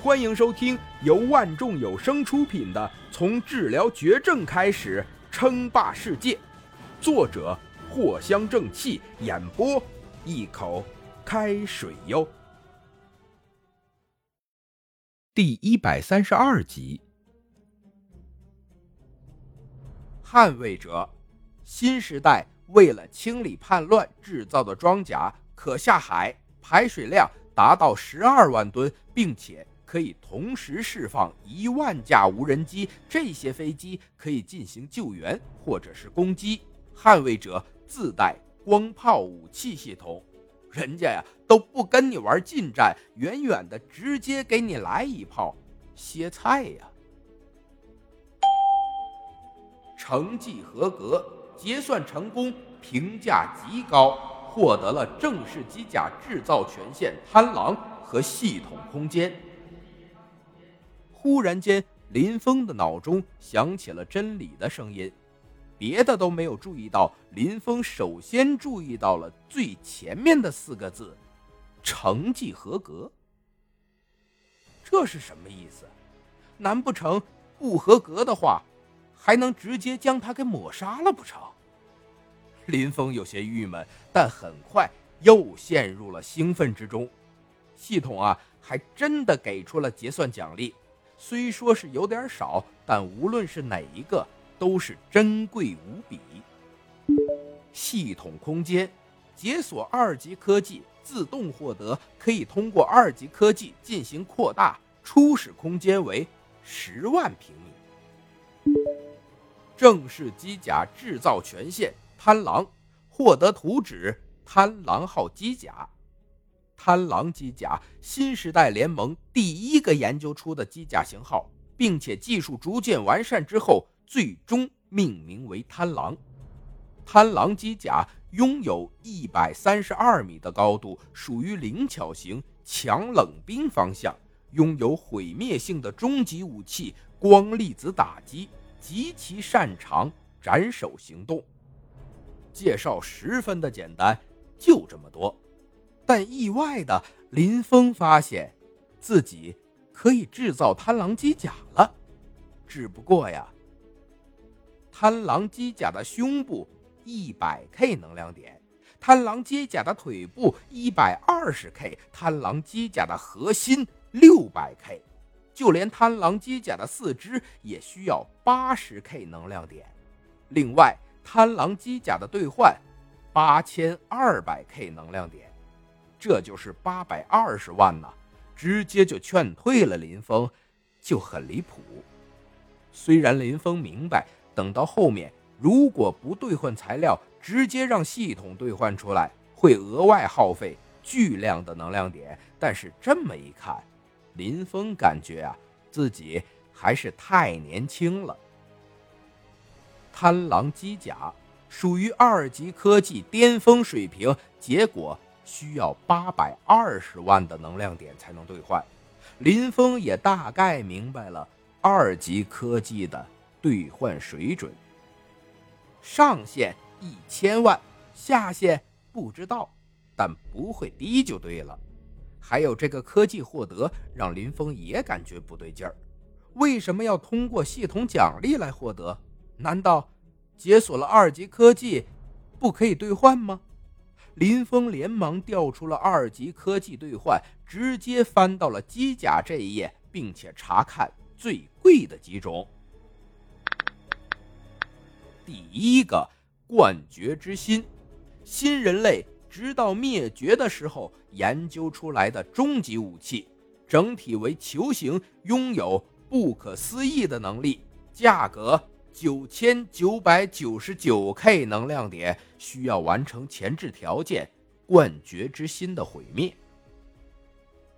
欢迎收听由万众有声出品的《从治疗绝症开始称霸世界》，作者藿香正气，演播一口开水哟。第一百三十二集，捍卫者，新时代为了清理叛乱制造的装甲可下海，排水量达到十二万吨，并且。可以同时释放一万架无人机，这些飞机可以进行救援或者是攻击。捍卫者自带光炮武器系统，人家呀都不跟你玩近战，远远的直接给你来一炮，歇菜呀！成绩合格，结算成功，评价极高，获得了正式机甲制造权限，贪狼和系统空间。忽然间，林峰的脑中响起了真理的声音，别的都没有注意到，林峰首先注意到了最前面的四个字：“成绩合格。”这是什么意思？难不成不合格的话，还能直接将他给抹杀了不成？林峰有些郁闷，但很快又陷入了兴奋之中。系统啊，还真的给出了结算奖励。虽说是有点少，但无论是哪一个，都是珍贵无比。系统空间解锁二级科技，自动获得，可以通过二级科技进行扩大，初始空间为十万平米。正式机甲制造权限，贪狼获得图纸，贪狼号机甲。贪狼机甲，新时代联盟第一个研究出的机甲型号，并且技术逐渐完善之后，最终命名为贪狼。贪狼机甲拥有一百三十二米的高度，属于灵巧型强冷兵方向，拥有毁灭性的终极武器光粒子打击，极其擅长斩首行动。介绍十分的简单，就这么多。但意外的，林峰发现自己可以制造贪狼机甲了。只不过呀，贪狼机甲的胸部一百 K 能量点，贪狼机甲的腿部一百二十 K，贪狼机甲的核心六百 K，就连贪狼机甲的四肢也需要八十 K 能量点。另外，贪狼机甲的兑换八千二百 K 能量点。这就是八百二十万呐，直接就劝退了林峰，就很离谱。虽然林峰明白，等到后面如果不兑换材料，直接让系统兑换出来，会额外耗费巨量的能量点。但是这么一看，林峰感觉啊，自己还是太年轻了。贪狼机甲属于二级科技巅峰水平，结果。需要八百二十万的能量点才能兑换，林峰也大概明白了二级科技的兑换水准。上限一千万，下限不知道，但不会低就对了。还有这个科技获得，让林峰也感觉不对劲儿。为什么要通过系统奖励来获得？难道解锁了二级科技不可以兑换吗？林峰连忙调出了二级科技兑换，直接翻到了机甲这一页，并且查看最贵的几种。第一个，冠绝之心，新人类直到灭绝的时候研究出来的终极武器，整体为球形，拥有不可思议的能力，价格。九千九百九十九 K 能量点需要完成前置条件——冠绝之心的毁灭。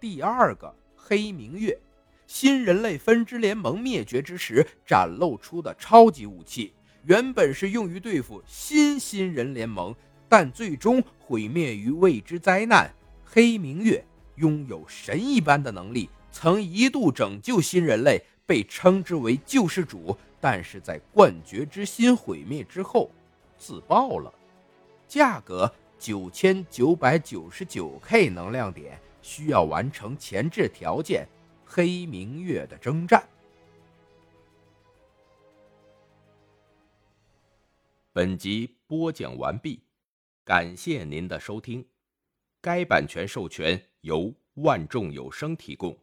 第二个黑明月，新人类分支联盟灭绝之时展露出的超级武器，原本是用于对付新新人联盟，但最终毁灭于未知灾难。黑明月拥有神一般的能力，曾一度拯救新人类，被称之为救世主。但是在冠绝之心毁灭之后自爆了。价格九千九百九十九 k 能量点需要完成前置条件黑明月的征战。本集播讲完毕感谢您的收听。该版权授权由万众有声提供。